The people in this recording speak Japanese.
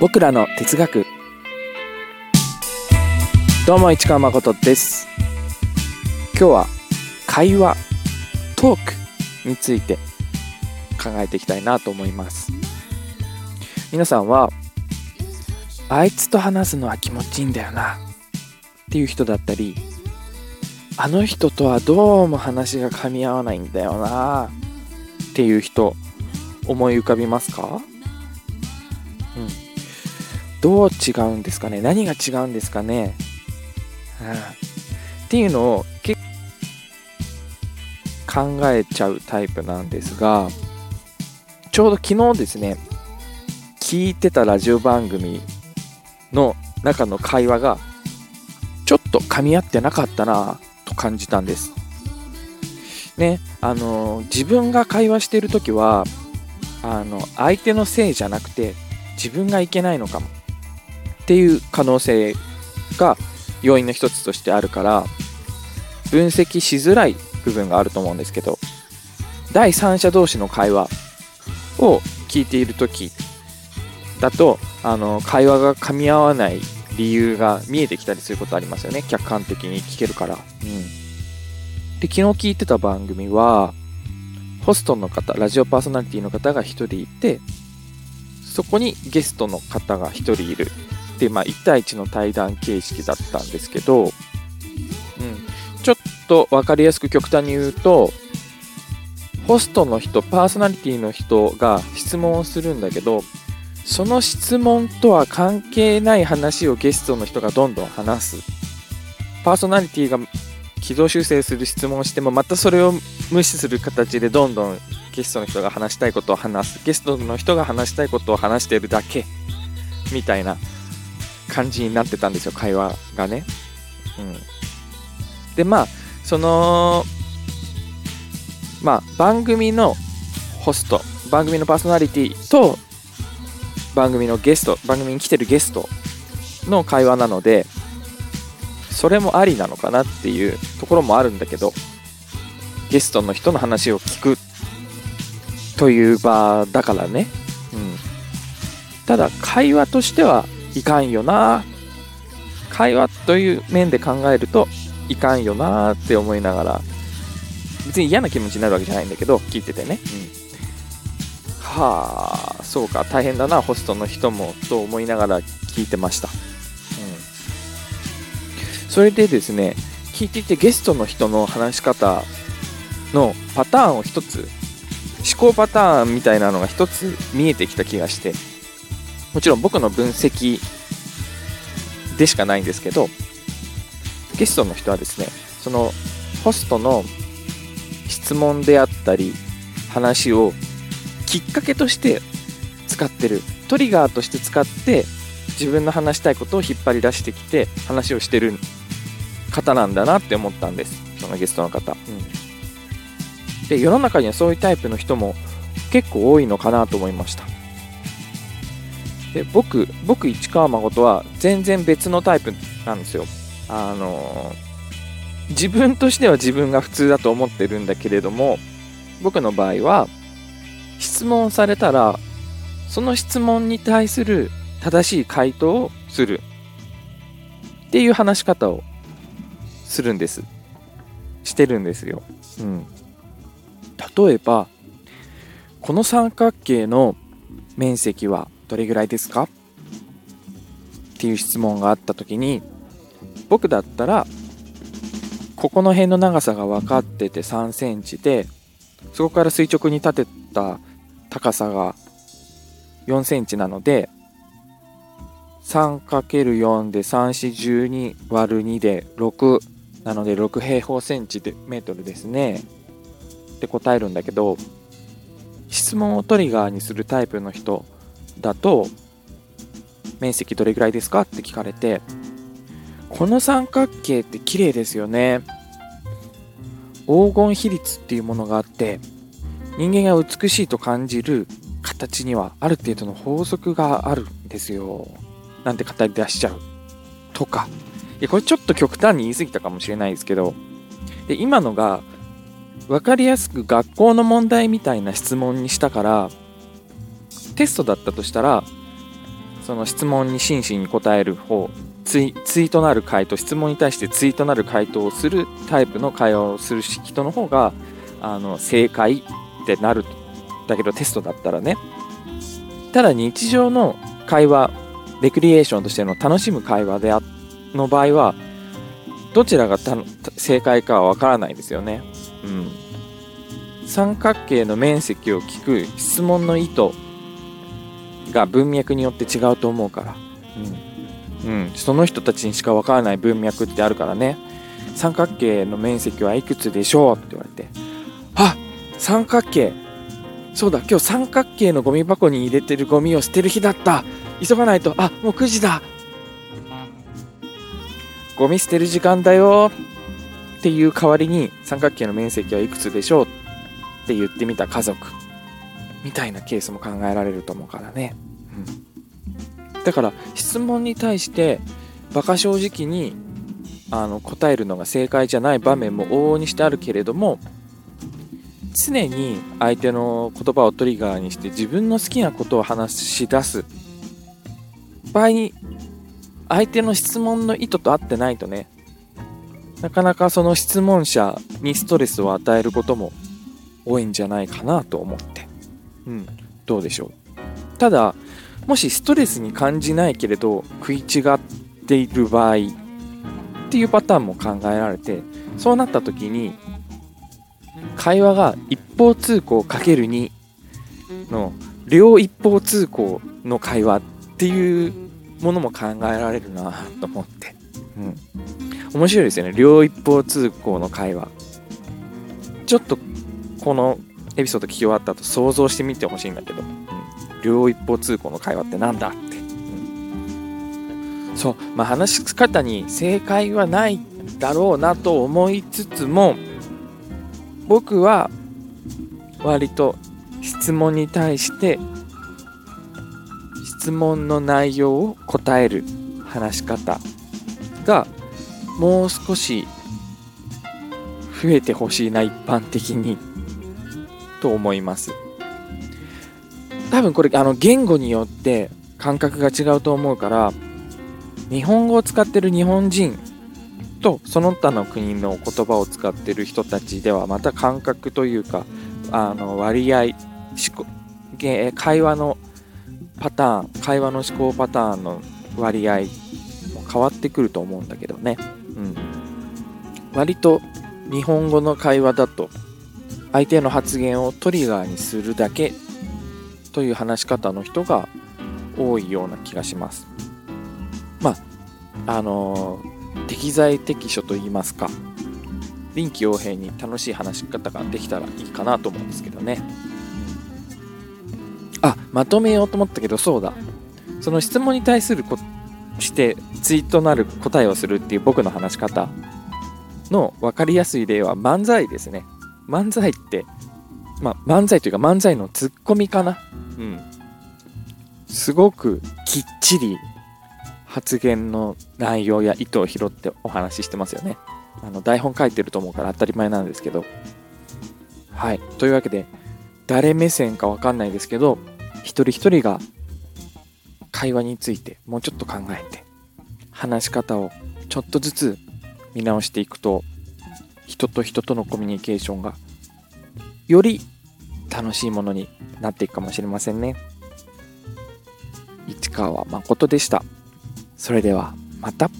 僕らの哲学。どうも市川誠です。今日は会話トークについて考えていきたいなと思います。皆さんはあいつと話すのは気持ちいいんだよな。っていう人だったりあの人とはどうも話が噛み合わないんだよな。っていう人思い浮かびますか？どう違うんですかね？何が違うんですかね、うん、っていうのを結構考えちゃうタイプなんですがちょうど昨日ですね聞いてたラジオ番組の中の会話がちょっと噛み合ってなかったなと感じたんです。ね、あの自分が会話してる時はあの相手のせいじゃなくて自分がいけないのかも。っていう可能性が要因の一つとしてあるから分析しづらい部分があると思うんですけど第三者同士の会話を聞いている時だとあの会話が噛み合わない理由が見えてきたりすることありますよね。客観的に聞けるから。うん、で昨日聞いてた番組はホストの方ラジオパーソナリティの方が1人いてそこにゲストの方が1人いるで、まあ、1対1の対談形式だったんですけど、うん、ちょっと分かりやすく極端に言うと、ホストの人、パーソナリティの人が質問をするんだけど、その質問とは関係ない話をゲストの人がどんどん話す。パーソナリティが軌道修正する質問をしても、またそれを無視する形でどんどんゲストの人が話したいことを話す。ゲストの人が話したいことを話しているだけ。みたいな感じになってたんですよ、会話がね。うん。で、まあ、その、まあ、番組のホスト、番組のパーソナリティと、番組のゲスト、番組に来てるゲストの会話なので、それもありなのかなっていうところもあるんだけど、ゲストの人の話を聞くという場だからね。うん。ただ、会話としてはいかんよな。会話という面で考えるといかんよなって思いながら別に嫌な気持ちになるわけじゃないんだけど聞いててね、うん、はあそうか。大変だなホストの人もと思いながら聞いてました、うん、それでですね聞いていてゲストの人の話し方のパターンを一つ思考パターンみたいなのが一つ見えてきた気がして。もちろん僕の分析でしかないんですけど、ゲストの人はですね、そのホストの質問であったり、話をきっかけとして使ってる。トリガーとして使って、自分の話したいことを引っ張り出してきて、話をしてる方なんだなって思ったんです。そのゲストの方。うん、で、世の中にはそういうタイプの人も結構多いのかなと思いました。で僕僕市川誠は全然別のタイプなんですよ。あの自分としては自分が普通だと思ってるんだけれども僕の場合は質問されたらその質問に対する正しい回答をする。っていう話し方をするんです。してるんですよ、うん、例えばこの三角形の面積はどれぐらいですか？っていう質問があった時に僕だったらここの辺の長さが分かってて3センチでそこから垂直に立てた高さが4センチなので 3×4 で3412割る2で6なので6平方センチでメートルですね。って答えるんだけど質問をトリガーにするタイプの人だと面積どれぐらいですかって聞かれてこの三角形って綺麗ですよね。黄金比率っていうものがあって人間が美しいと感じる形にはある程度の法則があるんですよ。なんて語り出しちゃう。とか。いやこれちょっと極端に言い過ぎたかもしれないですけど。で今のが分かりやすく学校の問題みたいな質問にしたからテストだったとしたらその質問に真摯に答える方ツイツイートなる回答質問に対してツイートなる回答をするタイプの会話をする人の方があの正解ってなるだけどテストだったらねただ日常の会話レクリエーションとしての楽しむ会話であの場合はどちらが正解かはわからないですよね。うん。三角形の面積を聞く質問の意図が文脈によって違うと思うから。うん。うん。その人たちにしかわからない文脈ってあるからね。三角形の面積はいくつでしょうって言われて。あ三角形そうだ、今日三角形のゴミ箱に入れてるゴミを捨てる日だった急がないと、あ、もう9時だゴミ捨てる時間だよっていう代わりに三角形の面積はいくつでしょうって言ってみた家族みたいなケースも考えられると思うからね。うん、だから質問に対して馬鹿正直にあの答えるのが正解じゃない場面も往々にしてあるけれども常に相手の言葉をトリガーにして自分の好きなことを話し出す。場合に相手の質問の意図と合ってないとねなかなかその質問者にストレスを与えることも多いんじゃないかなと思って。うん。どうでしょう。ただもしストレスに感じないけれど食い違っている場合っていうパターンも考えられてそうなった時に会話が一方通行かける2の両一方通行の会話っていうものも考えられるなと思って、うん、面白いですよね。両一方通行の会話。ちょっとこのエピソード聞き終わった後想像してみてほしいんだけど、うん、両一方通行の会話ってなんだって、うん、そう。まあ話し方に正解はないだろうなと思いつつも僕は割と質問に対して質問の内容を答える話し方がもう少し増えてほしいな一般的に。と思います。多分これあの言語によって感覚が違うと思うから日本語を使ってる日本人とその他の国の言葉を使ってる人たちではまた感覚というかあの割合思考会話のパターン会話の思考パターンの割合も変わってくると思うんだけどね、うん、割と日本語の会話だと相手の発言をトリガーにするだけという話し方の人が多いような気がします。まああのー適材適所と言いますか。臨機応変に楽しい話し方ができたらいいかなと思うんですけどね。あまとめようと思ったけどそうだ。その質問に対するこしてツイートなる答えをするっていう僕の話し方の分かりやすい例は漫才ですね。漫才ってまあ漫才というか漫才のツッコミかなうんすごくきっちり発言の内容や意図を拾ってお話ししてますよね。あの台本書いてると思うから当たり前なんですけど。はい。というわけで、誰目線かわかんないですけど、一人一人が会話についてもうちょっと考えて、話し方をちょっとずつ見直していくと、人と人とのコミュニケーションがより楽しいものになっていくかもしれませんね。市川誠でした。それではまた。